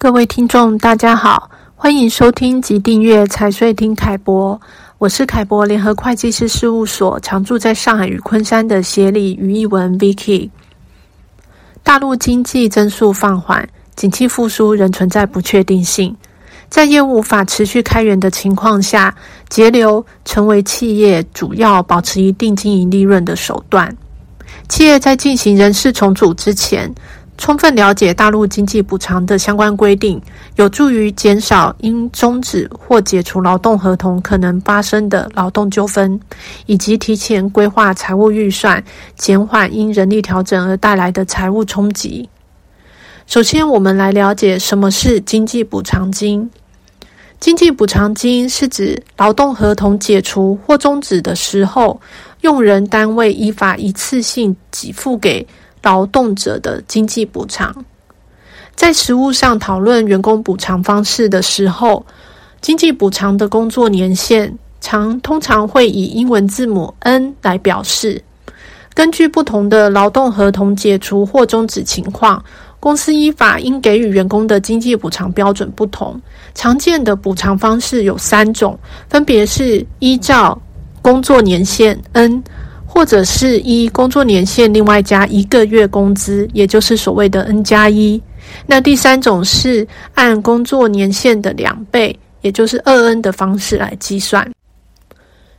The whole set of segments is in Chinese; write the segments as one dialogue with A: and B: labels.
A: 各位听众，大家好，欢迎收听及订阅财税听凯博，我是凯博联合会计师事务所常驻在上海与昆山的协理于一文 Vicky。大陆经济增速放缓，景气复苏仍存在不确定性，在业务无法持续开源的情况下，节流成为企业主要保持一定经营利润的手段。企业在进行人事重组之前，充分了解大陆经济补偿的相关规定，有助于减少因终止或解除劳动合同可能发生的劳动纠纷，以及提前规划财务预算，减缓因人力调整而带来的财务冲击。首先，我们来了解什么是经济补偿金。经济补偿金是指劳动合同解除或终止的时候，用人单位依法一次性给付给劳动者的经济补偿，在实务上讨论员工补偿方式的时候，经济补偿的工作年限常通常会以英文字母 N 来表示。根据不同的劳动合同解除或终止情况，公司依法应给予员工的经济补偿标准不同。常见的补偿方式有三种，分别是依照工作年限 N。或者是一工作年限另外加一个月工资，也就是所谓的 N 加一。那第三种是按工作年限的两倍，也就是二 N 的方式来计算。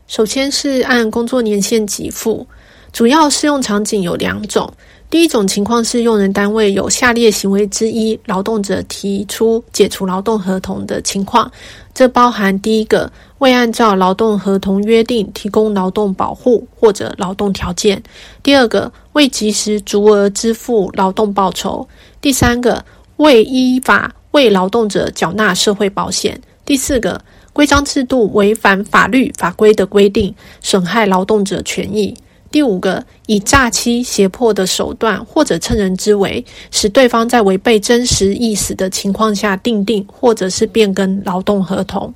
A: 首先是按工作年限给付，主要适用场景有两种。第一种情况是用人单位有下列行为之一，劳动者提出解除劳动合同的情况，这包含第一个，未按照劳动合同约定提供劳动保护或者劳动条件；第二个，未及时足额支付劳动报酬；第三个，未依法为劳动者缴纳社会保险；第四个，规章制度违反法律法规的规定，损害劳动者权益。第五个，以诈欺、胁迫的手段或者趁人之危，使对方在违背真实意思的情况下订定或者是变更劳动合同。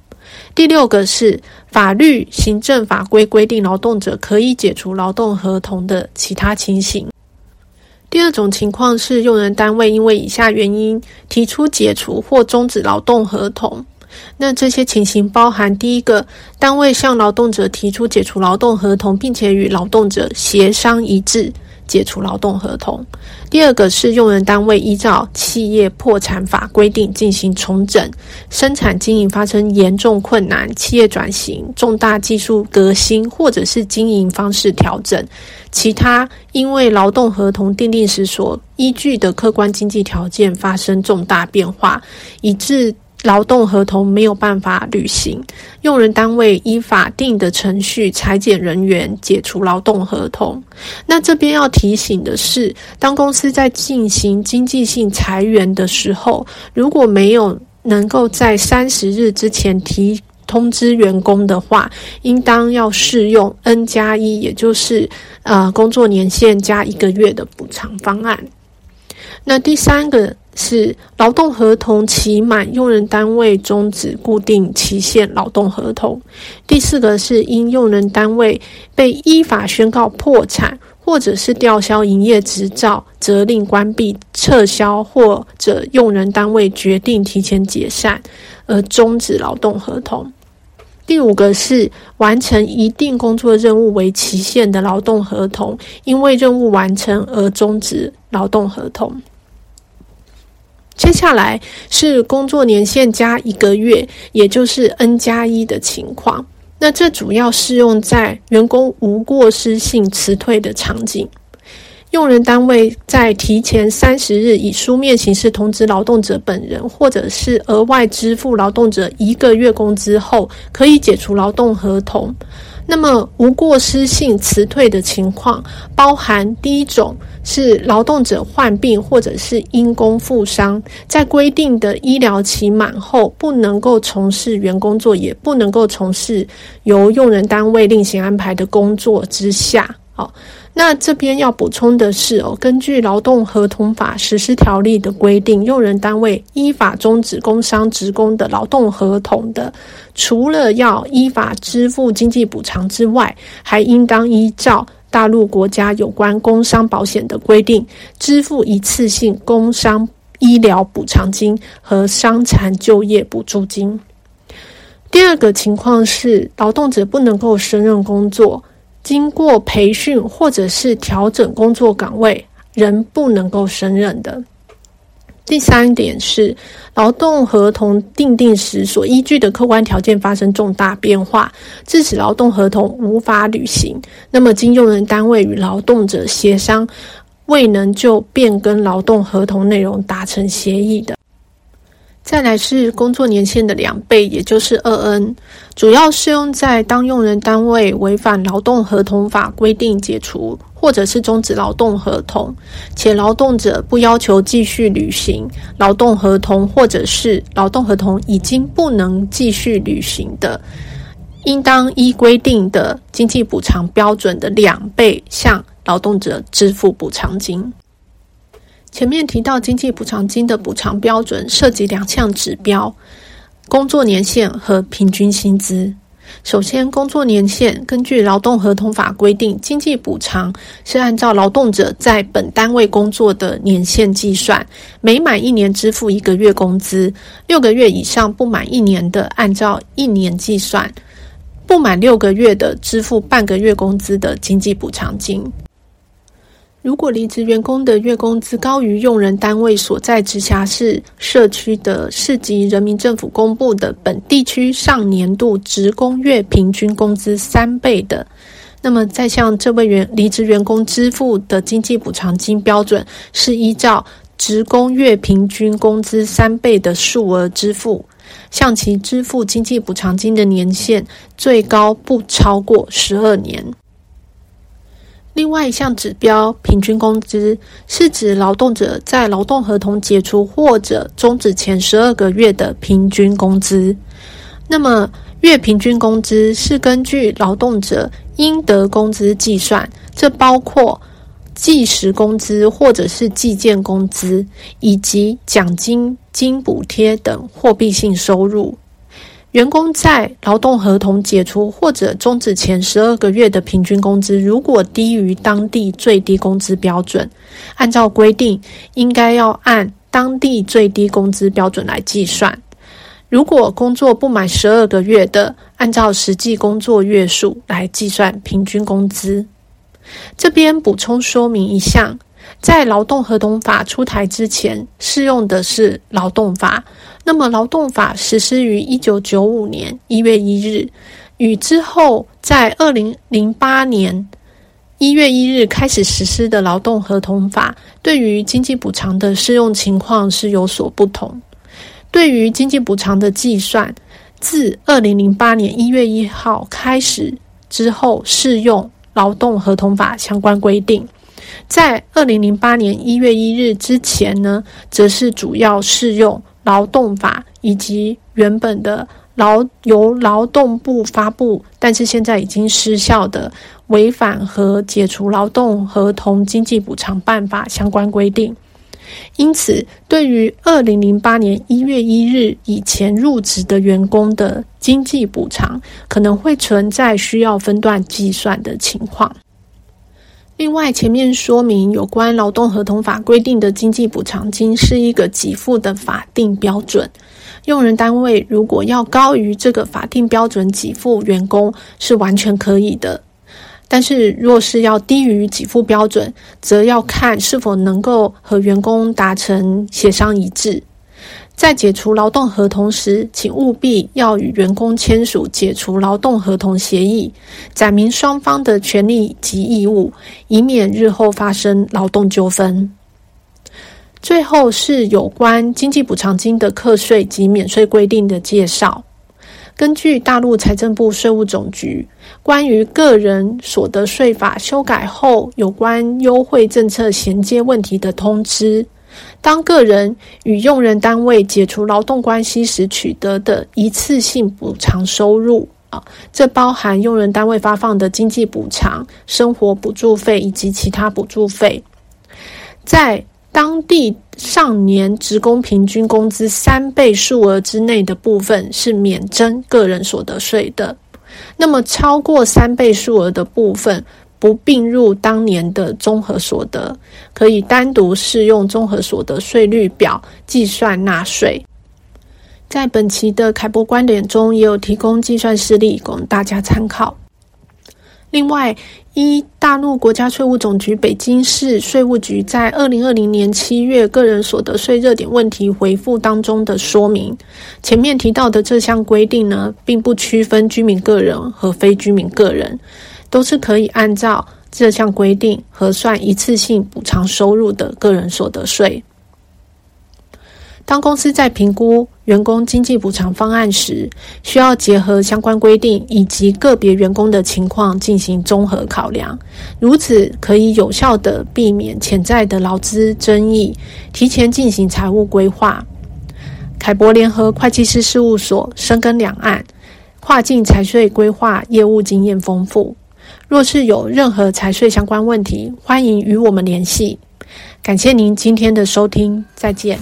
A: 第六个是法律、行政法规规定劳动者可以解除劳动合同的其他情形。第二种情况是用人单位因为以下原因提出解除或终止劳动合同。那这些情形包含：第一个，单位向劳动者提出解除劳动合同，并且与劳动者协商一致解除劳动合同；第二个是用人单位依照企业破产法规定进行重整，生产经营发生严重困难，企业转型、重大技术革新，或者是经营方式调整，其他因为劳动合同订定时所依据的客观经济条件发生重大变化，以致劳动合同没有办法履行，用人单位依法定的程序裁减人员，解除劳动合同。那这边要提醒的是，当公司在进行经济性裁员的时候，如果没有能够在三十日之前提通知员工的话，应当要适用 N 加一，也就是呃工作年限加一个月的补偿方案。那第三个。是劳动合同期满，用人单位终止固定期限劳动合同。第四个是因用人单位被依法宣告破产，或者是吊销营业执照、责令关闭、撤销，或者用人单位决定提前解散而终止劳动合同。第五个是完成一定工作任务为期限的劳动合同，因为任务完成而终止劳动合同。接下来是工作年限加一个月，也就是 N 加一的情况。那这主要适用在员工无过失性辞退的场景。用人单位在提前三十日以书面形式通知劳动者本人，或者是额外支付劳动者一个月工资后，可以解除劳动合同。那么无过失性辞退的情况，包含第一种是劳动者患病或者是因公负伤，在规定的医疗期满后不能够从事原工作，也不能够从事由用人单位另行安排的工作之下，好。那这边要补充的是哦，根据劳动合同法实施条例的规定，用人单位依法终止工伤职工的劳动合同的，除了要依法支付经济补偿之外，还应当依照大陆国家有关工伤保险的规定，支付一次性工伤医疗补偿金和伤残就业补助金。第二个情况是，劳动者不能够胜任工作，经过培训或者是调整工作岗位，仍不能够胜任的。第三点是，劳动合同订定时所依据的客观条件发生重大变化，致使劳动合同无法履行，那么经用人单位与劳动者协商，未能就变更劳动合同内容达成协议的。再来是工作年限的两倍，也就是二 N，主要适用在当用人单位违反劳动合同法规定解除或者是终止劳动合同，且劳动者不要求继续履行劳动合同，或者是劳动合同已经不能继续履行的，应当依规定的经济补偿标准的两倍向劳动者支付补偿金。前面提到经济补偿金的补偿标准涉及两项指标：工作年限和平均薪资。首先，工作年限根据劳动合同法规定，经济补偿是按照劳动者在本单位工作的年限计算，每满一年支付一个月工资，六个月以上不满一年的按照一年计算，不满六个月的支付半个月工资的经济补偿金。如果离职员工的月工资高于用人单位所在直辖市、社区的市级人民政府公布的本地区上年度职工月平均工资三倍的，那么再向这位员离职员工支付的经济补偿金标准是依照职工月平均工资三倍的数额支付，向其支付经济补偿金的年限最高不超过十二年。另外一项指标，平均工资是指劳动者在劳动合同解除或者终止前十二个月的平均工资。那么，月平均工资是根据劳动者应得工资计算，这包括计时工资或者是计件工资，以及奖金、津补贴等货币性收入。员工在劳动合同解除或者终止前十二个月的平均工资，如果低于当地最低工资标准，按照规定应该要按当地最低工资标准来计算。如果工作不满十二个月的，按照实际工作月数来计算平均工资。这边补充说明一项。在劳动合同法出台之前，适用的是劳动法。那么，劳动法实施于一九九五年一月一日，与之后在二零零八年一月一日开始实施的劳动合同法，对于经济补偿的适用情况是有所不同。对于经济补偿的计算，自二零零八年一月一号开始之后，适用劳动合同法相关规定。在二零零八年一月一日之前呢，则是主要适用劳动法以及原本的劳由劳动部发布，但是现在已经失效的违反和解除劳动合同经济补偿办法相关规定。因此，对于二零零八年一月一日以前入职的员工的经济补偿，可能会存在需要分段计算的情况。另外，前面说明有关劳动合同法规定的经济补偿金是一个给付的法定标准，用人单位如果要高于这个法定标准给付员工是完全可以的，但是若是要低于给付标准，则要看是否能够和员工达成协商一致。在解除劳动合同时，请务必要与员工签署解除劳动合同协议，载明双方的权利及义务，以免日后发生劳动纠纷。最后是有关经济补偿金的课税及免税规定的介绍。根据大陆财政部税务总局关于个人所得税法修改后有关优惠政策衔接问题的通知。当个人与用人单位解除劳动关系时取得的一次性补偿收入啊，这包含用人单位发放的经济补偿、生活补助费以及其他补助费，在当地上年职工平均工资三倍数额之内的部分是免征个人所得税的。那么超过三倍数额的部分，不并入当年的综合所得，可以单独适用综合所得税率表计算纳税。在本期的凯博观点中，也有提供计算事例供大家参考。另外，依大陆国家税务总局北京市税务局在二零二零年七月个人所得税热点问题回复当中的说明，前面提到的这项规定呢，并不区分居民个人和非居民个人，都是可以按照这项规定核算一次性补偿收入的个人所得税。当公司在评估员工经济补偿方案时，需要结合相关规定以及个别员工的情况进行综合考量，如此可以有效地避免潜在的劳资争议，提前进行财务规划。凯博联合会计师事务所深耕两岸，跨境财税规划业务经验丰富。若是有任何财税相关问题，欢迎与我们联系。感谢您今天的收听，再见。